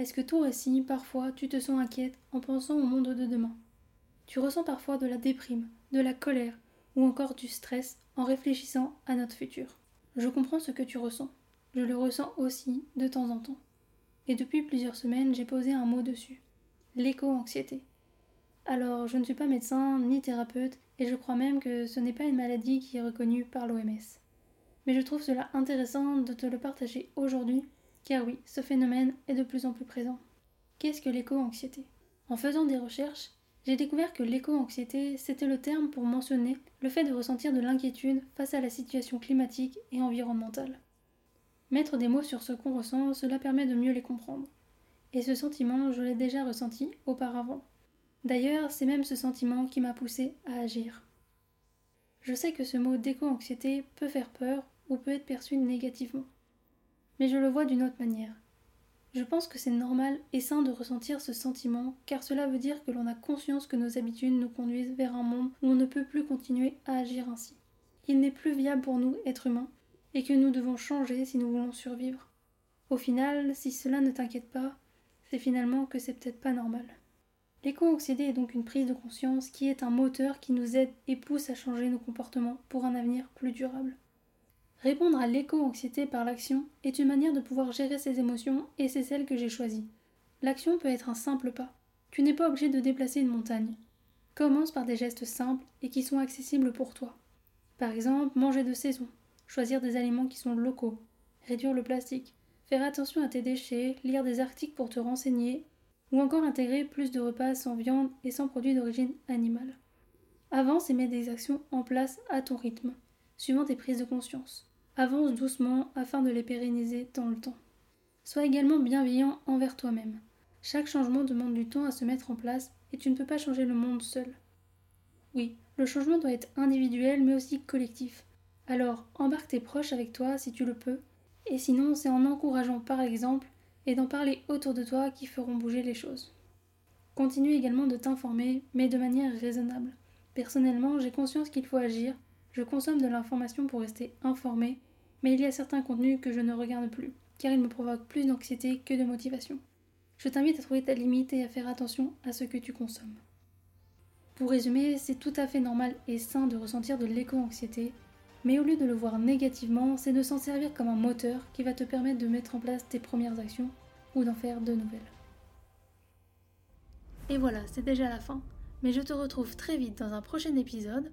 Est-ce que toi aussi, parfois, tu te sens inquiète en pensant au monde de demain? Tu ressens parfois de la déprime, de la colère ou encore du stress en réfléchissant à notre futur? Je comprends ce que tu ressens. Je le ressens aussi de temps en temps. Et depuis plusieurs semaines, j'ai posé un mot dessus. L'éco-anxiété. Alors, je ne suis pas médecin ni thérapeute et je crois même que ce n'est pas une maladie qui est reconnue par l'OMS. Mais je trouve cela intéressant de te le partager aujourd'hui car oui, ce phénomène est de plus en plus présent. Qu'est-ce que l'éco-anxiété? En faisant des recherches, j'ai découvert que l'éco-anxiété, c'était le terme pour mentionner le fait de ressentir de l'inquiétude face à la situation climatique et environnementale. Mettre des mots sur ce qu'on ressent, cela permet de mieux les comprendre. Et ce sentiment, je l'ai déjà ressenti auparavant. D'ailleurs, c'est même ce sentiment qui m'a poussé à agir. Je sais que ce mot d'éco-anxiété peut faire peur ou peut être perçu négativement mais je le vois d'une autre manière. Je pense que c'est normal et sain de ressentir ce sentiment, car cela veut dire que l'on a conscience que nos habitudes nous conduisent vers un monde où on ne peut plus continuer à agir ainsi. Il n'est plus viable pour nous, êtres humains, et que nous devons changer si nous voulons survivre. Au final, si cela ne t'inquiète pas, c'est finalement que c'est peut-être pas normal. L'éco-anxiété est donc une prise de conscience qui est un moteur qui nous aide et pousse à changer nos comportements pour un avenir plus durable. Répondre à l'éco-anxiété par l'action est une manière de pouvoir gérer ses émotions et c'est celle que j'ai choisie. L'action peut être un simple pas. Tu n'es pas obligé de déplacer une montagne. Commence par des gestes simples et qui sont accessibles pour toi. Par exemple, manger de saison, choisir des aliments qui sont locaux, réduire le plastique, faire attention à tes déchets, lire des articles pour te renseigner, ou encore intégrer plus de repas sans viande et sans produits d'origine animale. Avance et mets des actions en place à ton rythme, suivant tes prises de conscience. Avance doucement afin de les pérenniser dans le temps. Sois également bienveillant envers toi-même. Chaque changement demande du temps à se mettre en place et tu ne peux pas changer le monde seul. Oui, le changement doit être individuel mais aussi collectif. Alors embarque tes proches avec toi si tu le peux, et sinon c'est en encourageant par exemple et d'en parler autour de toi qui feront bouger les choses. Continue également de t'informer, mais de manière raisonnable. Personnellement, j'ai conscience qu'il faut agir, je consomme de l'information pour rester informé, mais il y a certains contenus que je ne regarde plus, car ils me provoquent plus d'anxiété que de motivation. Je t'invite à trouver ta limite et à faire attention à ce que tu consommes. Pour résumer, c'est tout à fait normal et sain de ressentir de l'éco-anxiété, mais au lieu de le voir négativement, c'est de s'en servir comme un moteur qui va te permettre de mettre en place tes premières actions ou d'en faire de nouvelles. Et voilà, c'est déjà la fin, mais je te retrouve très vite dans un prochain épisode.